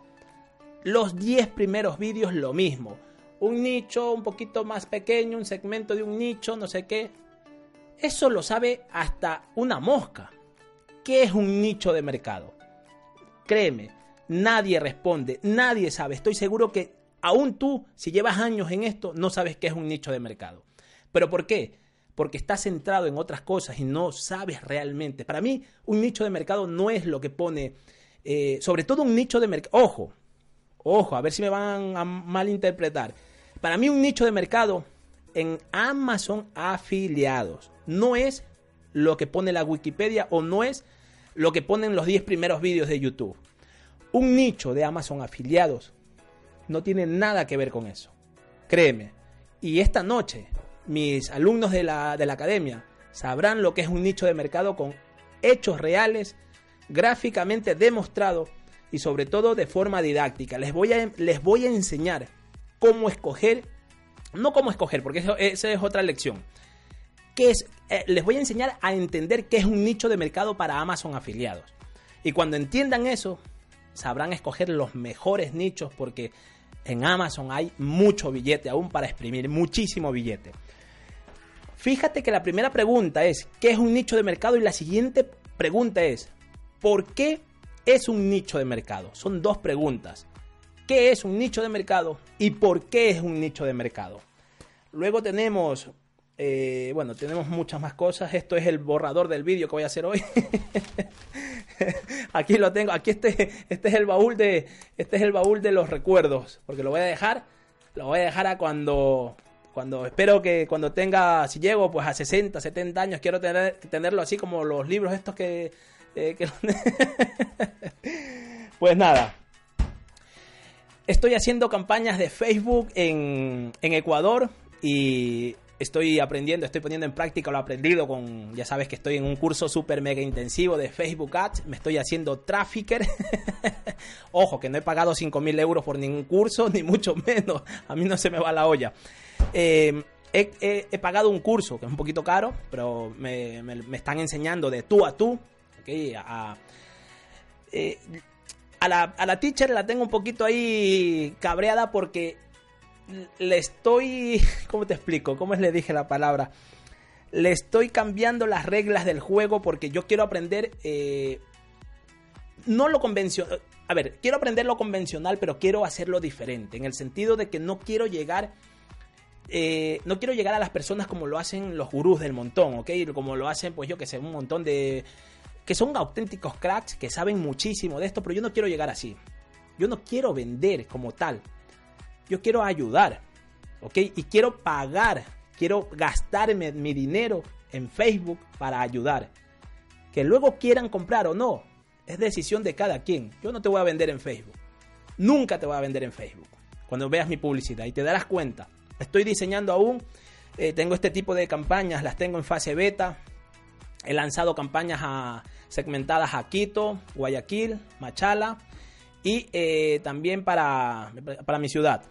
Los 10 primeros vídeos lo mismo. Un nicho un poquito más pequeño, un segmento de un nicho, no sé qué. Eso lo sabe hasta una mosca. ¿Qué es un nicho de mercado? Créeme, nadie responde, nadie sabe. Estoy seguro que aún tú, si llevas años en esto, no sabes qué es un nicho de mercado. ¿Pero por qué? Porque estás centrado en otras cosas y no sabes realmente. Para mí, un nicho de mercado no es lo que pone, eh, sobre todo un nicho de mercado. Ojo, ojo, a ver si me van a malinterpretar. Para mí, un nicho de mercado en Amazon afiliados no es lo que pone la Wikipedia o no es lo que ponen los 10 primeros vídeos de YouTube. Un nicho de Amazon afiliados no tiene nada que ver con eso. Créeme. Y esta noche, mis alumnos de la, de la academia sabrán lo que es un nicho de mercado con hechos reales, gráficamente demostrado y sobre todo de forma didáctica. Les voy a, les voy a enseñar cómo escoger, no cómo escoger, porque eso, esa es otra lección. Que eh, les voy a enseñar a entender qué es un nicho de mercado para Amazon afiliados. Y cuando entiendan eso, sabrán escoger los mejores nichos porque en Amazon hay mucho billete aún para exprimir, muchísimo billete. Fíjate que la primera pregunta es, ¿qué es un nicho de mercado? Y la siguiente pregunta es, ¿por qué es un nicho de mercado? Son dos preguntas. ¿Qué es un nicho de mercado? ¿Y por qué es un nicho de mercado? Luego tenemos, eh, bueno, tenemos muchas más cosas. Esto es el borrador del vídeo que voy a hacer hoy. aquí lo tengo, aquí este, este es el baúl de, este es el baúl de los recuerdos, porque lo voy a dejar, lo voy a dejar a cuando, cuando espero que cuando tenga, si llego pues a 60, 70 años, quiero tener, tenerlo así como los libros estos que... Eh, pues nada, estoy haciendo campañas de Facebook en, en Ecuador y estoy aprendiendo, estoy poniendo en práctica lo aprendido con, ya sabes que estoy en un curso súper mega intensivo de Facebook Ads, me estoy haciendo trafficker. Ojo, que no he pagado 5.000 euros por ningún curso, ni mucho menos, a mí no se me va la olla. Eh, he, pagado un curso que es un poquito caro, pero me, están enseñando de tú a tú, okay, a, eh, a, la, a la teacher la tengo un poquito ahí cabreada porque le estoy, ¿cómo te explico? ¿Cómo le dije la palabra? Le estoy cambiando las reglas del juego porque yo quiero aprender, eh, no lo convencional, a ver, quiero aprender lo convencional, pero quiero hacerlo diferente, en el sentido de que no quiero llegar, eh, no quiero llegar a las personas como lo hacen los gurús del montón, ¿ok? Como lo hacen, pues yo que sé, un montón de... que son auténticos cracks, que saben muchísimo de esto, pero yo no quiero llegar así. Yo no quiero vender como tal yo quiero ayudar, ¿ok? Y quiero pagar Quiero gastarme mi dinero en Facebook para ayudar. Que luego quieran comprar o no, es decisión de cada quien. Yo no te voy a vender en Facebook. Nunca te voy a vender en Facebook. Cuando veas mi publicidad y te darás cuenta. Estoy diseñando aún, eh, tengo este tipo de campañas, las tengo en fase beta. He lanzado campañas segmentadas a Quito, Guayaquil, Machala y eh, también para, para mi ciudad.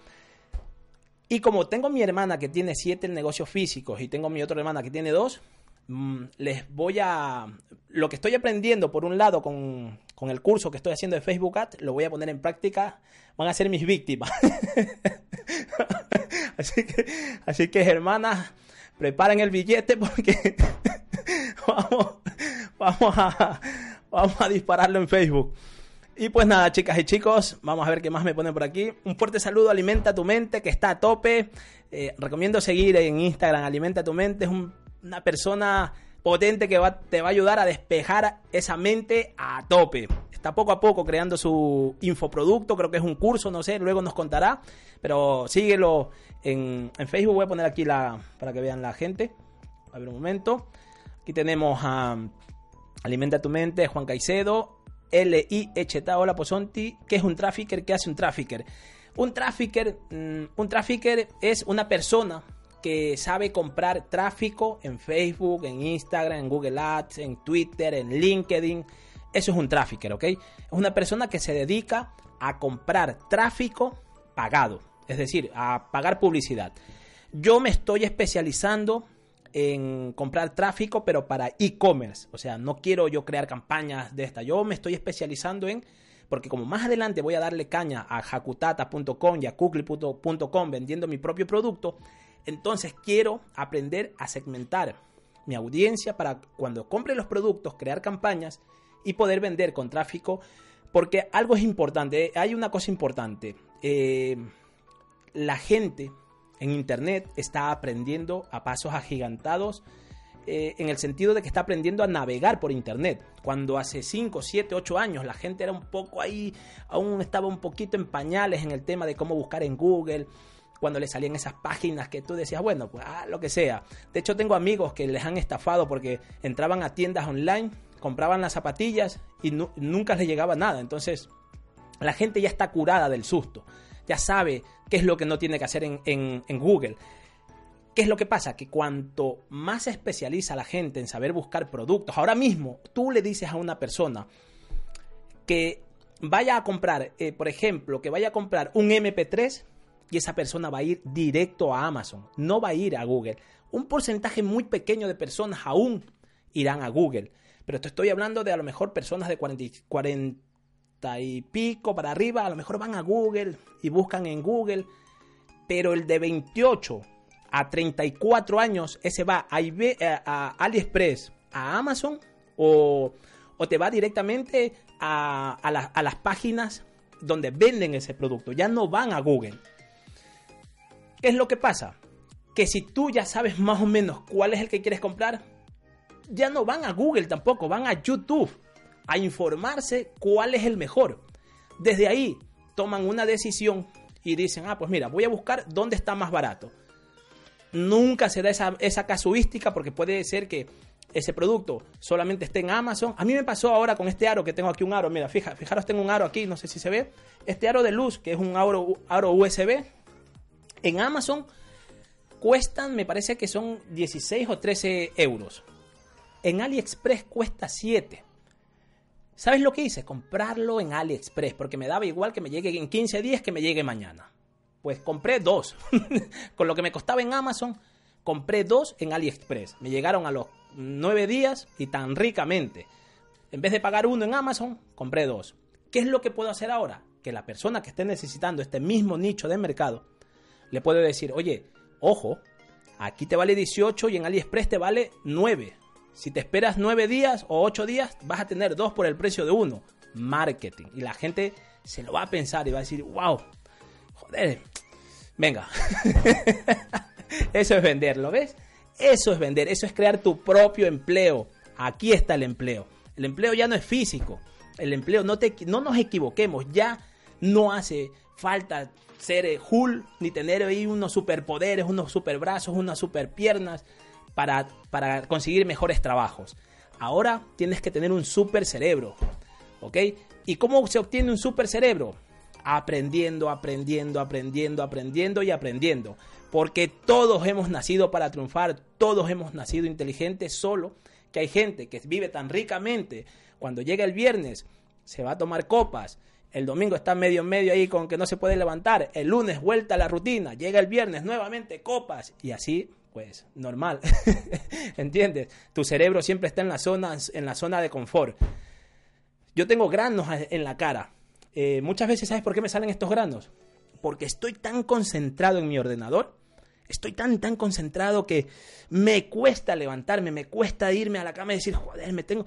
Y como tengo mi hermana que tiene siete negocios físicos y tengo mi otra hermana que tiene dos, mm, les voy a... Lo que estoy aprendiendo, por un lado, con, con el curso que estoy haciendo de Facebook Ads, lo voy a poner en práctica. Van a ser mis víctimas. así, que, así que, hermanas, preparen el billete porque vamos, vamos, a, vamos a dispararlo en Facebook. Y pues nada, chicas y chicos, vamos a ver qué más me ponen por aquí. Un fuerte saludo, Alimenta tu mente, que está a tope. Eh, recomiendo seguir en Instagram, Alimenta tu mente. Es una persona potente que te va a ayudar a despejar esa mente a tope. Está poco a poco creando su infoproducto, creo que es un curso, no sé, luego nos contará. Pero síguelo en, en Facebook, voy a poner aquí la para que vean la gente. A ver un momento. Aquí tenemos a Alimenta tu mente, Juan Caicedo, L-I-H-T, hola Posonti, ¿qué es un trafficker? ¿Qué hace un trafficker? Un trafficker, mm, un trafficker es una persona que sabe comprar tráfico en Facebook, en Instagram, en Google Ads, en Twitter, en LinkedIn. Eso es un trafficker, ¿ok? Es una persona que se dedica a comprar tráfico pagado, es decir, a pagar publicidad. Yo me estoy especializando en comprar tráfico, pero para e-commerce. O sea, no quiero yo crear campañas de esta. Yo me estoy especializando en, porque como más adelante voy a darle caña a hakutata.com y a kukli.com vendiendo mi propio producto, entonces quiero aprender a segmentar mi audiencia para cuando compre los productos, crear campañas y poder vender con tráfico. Porque algo es importante, hay una cosa importante. Eh, la gente en Internet está aprendiendo a pasos agigantados eh, en el sentido de que está aprendiendo a navegar por Internet. Cuando hace 5, 7, 8 años la gente era un poco ahí, aún estaba un poquito en pañales en el tema de cómo buscar en Google, cuando le salían esas páginas que tú decías, bueno, pues ah, lo que sea. De hecho, tengo amigos que les han estafado porque entraban a tiendas online, compraban las zapatillas y nunca les llegaba nada. Entonces, la gente ya está curada del susto ya sabe qué es lo que no tiene que hacer en, Google. ¿Qué es lo que pasa? Que cuanto más se especializa la gente en saber buscar productos, ahora mismo tú le dices a una persona que vaya a comprar, eh, por ejemplo, que vaya a comprar un MP3 y esa persona va a ir directo a Amazon, no va a ir a Google. Un porcentaje muy pequeño de personas aún irán a Google, pero te estoy hablando de a lo mejor personas de 40, 40 y pico para arriba, a lo mejor van a Google y buscan en Google, pero el de 28 a 34 años, ese va a, a AliExpress, a Amazon o, te va directamente a, a las páginas donde venden ese producto, ya no van a Google. ¿Qué es lo que pasa? Que si tú ya sabes más o menos cuál es el que quieres comprar, ya no van a Google tampoco, van a YouTube a informarse cuál es el mejor. Desde ahí toman una decisión y dicen, ah, pues mira, voy a buscar dónde está más barato. Nunca se da esa, casuística porque puede ser que ese producto solamente esté en Amazon. A mí me pasó ahora con este aro que tengo aquí un aro. Mira, fija, fijaros, tengo un aro aquí, no sé si se ve. Este aro de luz, que es un aro, aro USB, en Amazon cuestan, me parece que son 16 o 13 euros. En AliExpress cuesta 7. ¿Sabes lo que hice? Comprarlo en AliExpress, porque me daba igual que me llegue en 15 días que me llegue mañana. Pues compré dos. Con lo que me costaba en Amazon, compré dos en AliExpress. Me llegaron a los 9 días y tan ricamente. En vez de pagar uno en Amazon, compré dos. ¿Qué es lo que puedo hacer ahora? Que la persona que esté necesitando este mismo nicho de mercado, le puedo decir, oye, ojo, aquí te vale 18 y en AliExpress te vale 9 si te esperas nueve días o ocho días, vas a tener dos por el precio de uno. Marketing. Y la gente se lo va a pensar y va a decir, wow, joder, venga. eso es vender, ¿lo ves? Eso es vender, eso es crear tu propio empleo. Aquí está el empleo. El empleo ya no es físico. El empleo, no, te, no nos equivoquemos, ya No hace falta ser eh, Hulk ni tener ahí unos superpoderes, unos superbrazos, unas superpiernas para, para conseguir mejores trabajos. Ahora tienes que tener un super cerebro. ¿Ok? ¿Y cómo se obtiene un super cerebro? Aprendiendo, aprendiendo, aprendiendo, aprendiendo y aprendiendo. Porque todos hemos nacido para triunfar, todos hemos nacido inteligentes, solo que hay gente que vive tan ricamente, cuando llega el viernes se va a tomar copas, el domingo está medio en medio ahí con que no se puede levantar, el lunes vuelta a la rutina, llega el viernes nuevamente copas y así pues normal. ¿Entiendes? Tu cerebro siempre está en la zona en la zona de confort. Yo tengo granos en la cara. Eh, muchas veces, ¿sabes por qué me salen estos granos? Porque estoy tan concentrado en mi ordenador, estoy tan, tan concentrado que me cuesta levantarme, me cuesta irme a la cama y decir, joder, me tengo,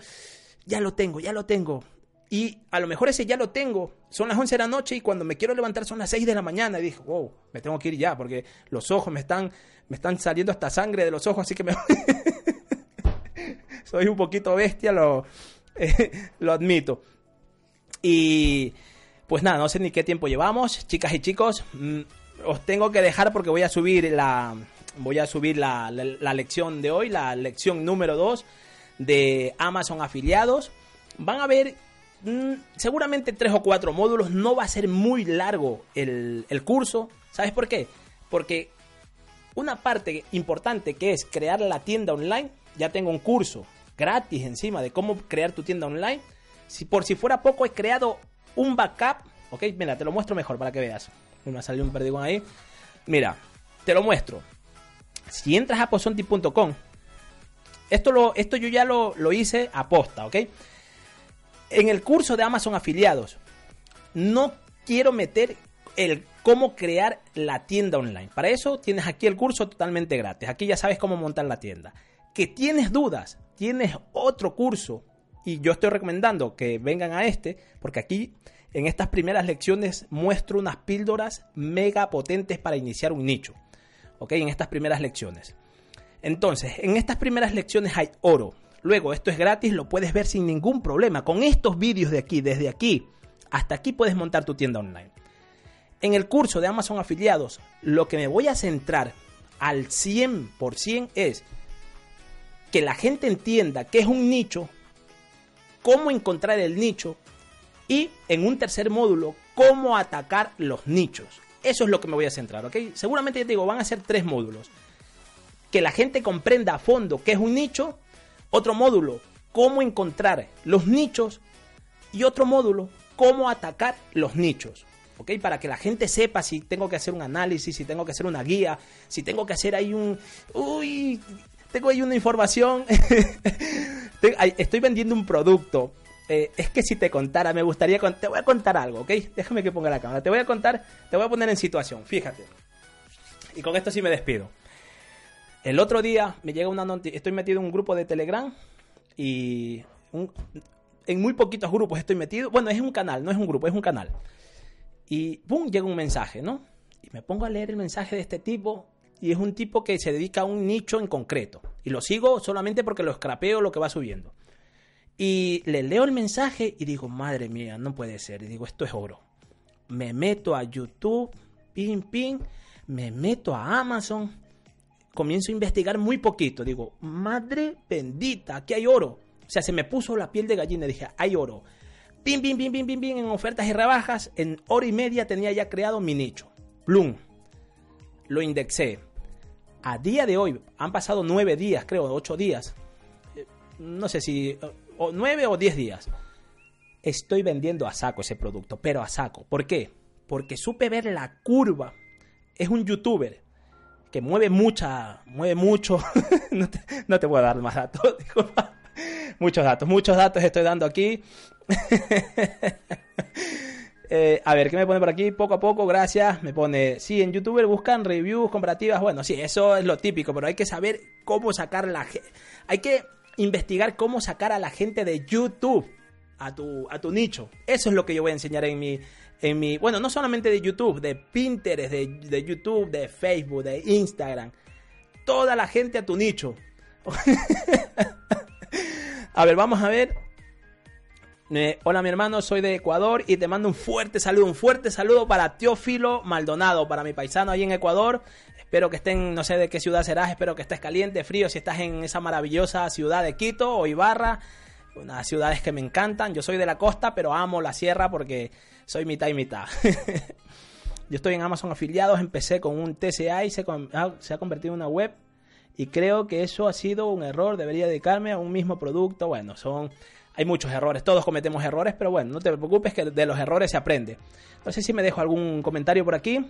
ya lo tengo, ya lo tengo. Y a lo mejor ese ya lo tengo. Son las 11 de la noche y cuando me quiero levantar son las 6 de la mañana. Y dije, wow, me tengo que ir ya porque los ojos me están, me están saliendo hasta sangre de los ojos, así que me... Soy un poquito bestia, lo, lo admito. Y pues nada, no sé ni qué tiempo llevamos, chicas y chicos. Mm, os tengo que dejar porque voy a subir la voy a subir la, lección de hoy, la lección número 2 de Amazon afiliados. Van a ver mm, seguramente tres o cuatro módulos, no va a ser muy largo el, el curso. ¿Sabes por qué? Porque una parte importante que es crear la tienda online, ya tengo un curso gratis encima de cómo crear tu tienda online. Si por si fuera poco, he creado un backup. Ok, mira, te lo muestro mejor para que veas. Me ha salido un perdigón ahí. Mira, te lo muestro. Si entras a posonti.com, esto, lo, esto yo ya lo, lo hice a posta, ¿ok? En el curso de Amazon afiliados, no quiero meter el cómo crear la tienda online. Para eso tienes aquí el curso totalmente gratis. Aquí ya sabes cómo montar la tienda. Que tienes dudas, tienes otro curso y yo estoy recomendando que vengan a este porque aquí en estas primeras lecciones muestro unas píldoras mega potentes para iniciar un nicho. ¿Ok? En estas primeras lecciones. Entonces, en estas primeras lecciones hay oro. Luego, esto es gratis, lo puedes ver sin ningún problema. Con estos vídeos de aquí, desde aquí hasta aquí puedes montar tu tienda online. En el curso de Amazon Afiliados, lo que me voy a centrar al 100% es que la gente entienda que es un nicho, cómo encontrar el nicho y en un tercer módulo, cómo atacar los nichos. Eso es lo que me voy a centrar, ¿ok? Seguramente te digo, van a ser tres módulos. Que la gente comprenda a fondo qué es un nicho. Otro módulo, cómo encontrar los nichos. Y otro módulo, cómo atacar los nichos. ¿ok? Para que la gente sepa si tengo que hacer un análisis, si tengo que hacer una guía, si tengo que hacer ahí un... Uy, tengo ahí una información, estoy vendiendo un producto. Eh, es que si te contara, me gustaría, te voy a contar algo, ¿ok? Déjame que ponga la cámara, te voy a contar, te voy a poner en situación, fíjate. Y con esto sí me despido. El otro día me llega una noticia, estoy metido en un grupo de Telegram y en muy poquitos grupos estoy metido. Bueno, es un canal, no es un grupo, es un canal. Y ¡pum! llega un mensaje, ¿no? Y me pongo a leer el mensaje de este tipo y es un tipo que se dedica a un nicho en concreto. Y lo sigo solamente porque lo escrapeo lo que va subiendo. Y le leo el mensaje y digo, madre mía, no puede ser. Y digo, esto es oro. Me meto a YouTube, pin, pin, me meto a Amazon, comienzo a investigar muy poquito. Digo, madre bendita, aquí hay oro. O sea, se me puso la piel de gallina. Dije, hay oro. Pin, pin, pin, pin, pin, pin, en ofertas y rebajas. En hora y media tenía ya creado mi nicho. Bloom. Lo indexé a día de hoy, han pasado nueve días, creo, ocho días, eh, no sé si, nueve o diez días, estoy vendiendo a saco ese producto, pero a saco. ¿Por qué? Porque supe ver la curva. Es un youtuber que mueve mucha, mueve mucho. no, te, no, te, a dar más datos. muchos datos, muchos datos estoy dando aquí. Eh, a ver, ¿qué me pone por aquí? Poco a poco, gracias. Me pone, sí, en YouTube buscan reviews comparativas. Bueno, sí, eso es lo típico, pero hay que saber cómo sacar la. Hay que investigar cómo sacar a la gente de YouTube a tu, a tu nicho. Eso es lo que yo voy a enseñar en mi, en mi. Bueno, no solamente de YouTube, de Pinterest, de, de YouTube, de Facebook, de Instagram. Toda la gente a tu nicho. a ver, vamos a ver Eh, hola mi hermano, soy de Ecuador y te mando un fuerte saludo, un fuerte saludo para Teófilo Maldonado, para mi paisano ahí en Ecuador. Espero que estén, no sé de qué ciudad serás, espero que estés caliente, frío, si estás en esa maravillosa ciudad de Quito o Ibarra, unas ciudades que me encantan. Yo soy de la costa, pero amo la sierra porque soy mitad y mitad. Yo estoy en Amazon afiliados, empecé con un TCA y se, ah, se ha convertido en una web y creo que eso ha sido un error, debería dedicarme a un mismo producto. Bueno, son hay muchos errores, todos cometemos errores, pero bueno, no te preocupes que de los errores se aprende. No sé si me dejo algún comentario por aquí.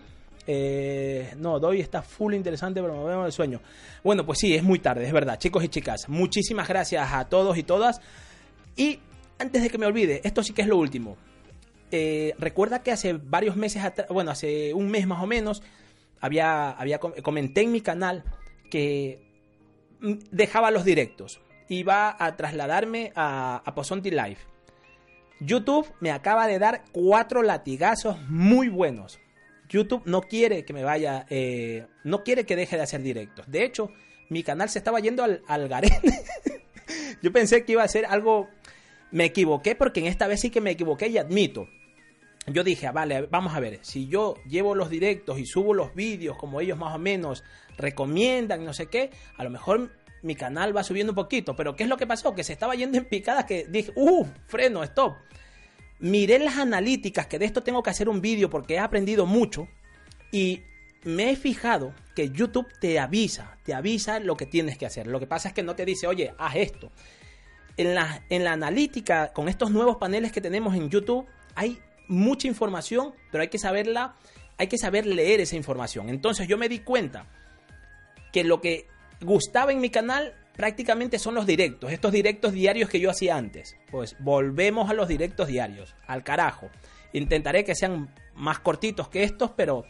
Eh, no, Doy está full interesante, pero me vemos el sueño. Bueno, pues sí, es muy tarde, es verdad, chicos y chicas. Muchísimas gracias a todos y todas. Y antes de que me olvide, esto sí que es lo último. Eh, recuerda que hace varios meses atrás, bueno, hace un mes más o menos, había, había comenté en mi canal que mm, dejaba los directos iba a trasladarme a, a Live. YouTube me acaba de dar cuatro latigazos muy buenos. YouTube no quiere que me vaya, eh, no quiere que deje de hacer directos. De hecho, mi canal se estaba yendo al, al garete. Yo pensé que iba a ser algo... Me equivoqué porque en esta vez sí que me equivoqué y admito. Yo dije, ah, vale, vamos a ver, si yo llevo los directos y subo los vídeos como ellos más o menos recomiendan, no sé qué, a lo mejor mi canal va subiendo un poquito. Pero ¿qué es lo que pasó? Que se estaba yendo en picadas que dije, ¡uh! Freno, stop. Miré las analíticas, que de esto tengo que hacer un vídeo porque he aprendido mucho. Y me he fijado que YouTube te avisa, te avisa lo que tienes que hacer. Lo que pasa es que no te dice, oye, haz esto. En la, en la analítica, con estos nuevos paneles que tenemos en YouTube, hay mucha información, pero hay que saberla, hay que saber leer esa información. Entonces yo me di cuenta que lo que gustaba en mi canal prácticamente son los directos, estos directos diarios que yo hacía antes. Pues volvemos a los directos diarios, al carajo. Intentaré que sean más cortitos que estos, pero...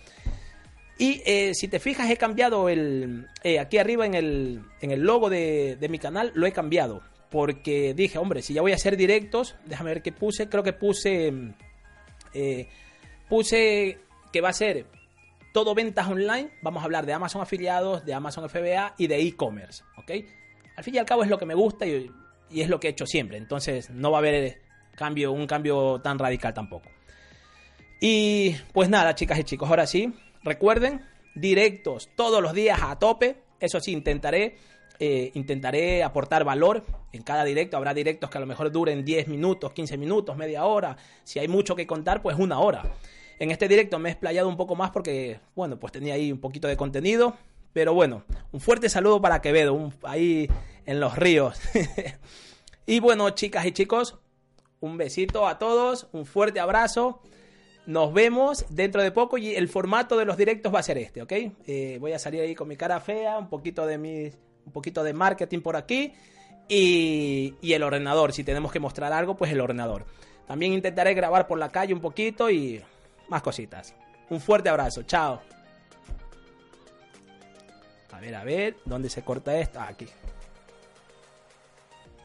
Y eh, si te fijas, he cambiado el... Eh, aquí arriba en el, en el logo de, de mi canal, lo he cambiado. Porque dije, hombre, si ya voy a hacer directos, déjame ver qué puse. Creo que puse... Eh, puse que va a ser todo ventas online, vamos a hablar de Amazon afiliados, de Amazon FBA y de e-commerce, ¿ok? Al fin y al cabo es lo que me gusta y, es lo que he hecho siempre, entonces no va a haber cambio, un cambio tan radical tampoco. Y pues nada, chicas y chicos, ahora sí, recuerden, directos todos los días a tope, eso sí, intentaré, eh, intentaré aportar valor en cada directo, habrá directos que a lo mejor duren 10 minutos, 15 minutos, media hora, si hay mucho que contar, pues una hora. En este directo me he explayado un poco más porque, bueno, pues tenía ahí un poquito de contenido. Pero bueno, un fuerte saludo para Quevedo, ahí en los ríos. y bueno, chicas y chicos, un besito a todos, un fuerte abrazo. Nos vemos dentro de poco y el formato de los directos va a ser este, ¿ok? Eh, voy a salir ahí con mi cara fea, un poquito de mi, un poquito de marketing por aquí y, y el ordenador. Si tenemos que mostrar algo, pues el ordenador. También intentaré grabar por la calle un poquito y más cositas. Un fuerte abrazo, chao. A ver, a ver, ¿dónde se corta esto? Ah, aquí.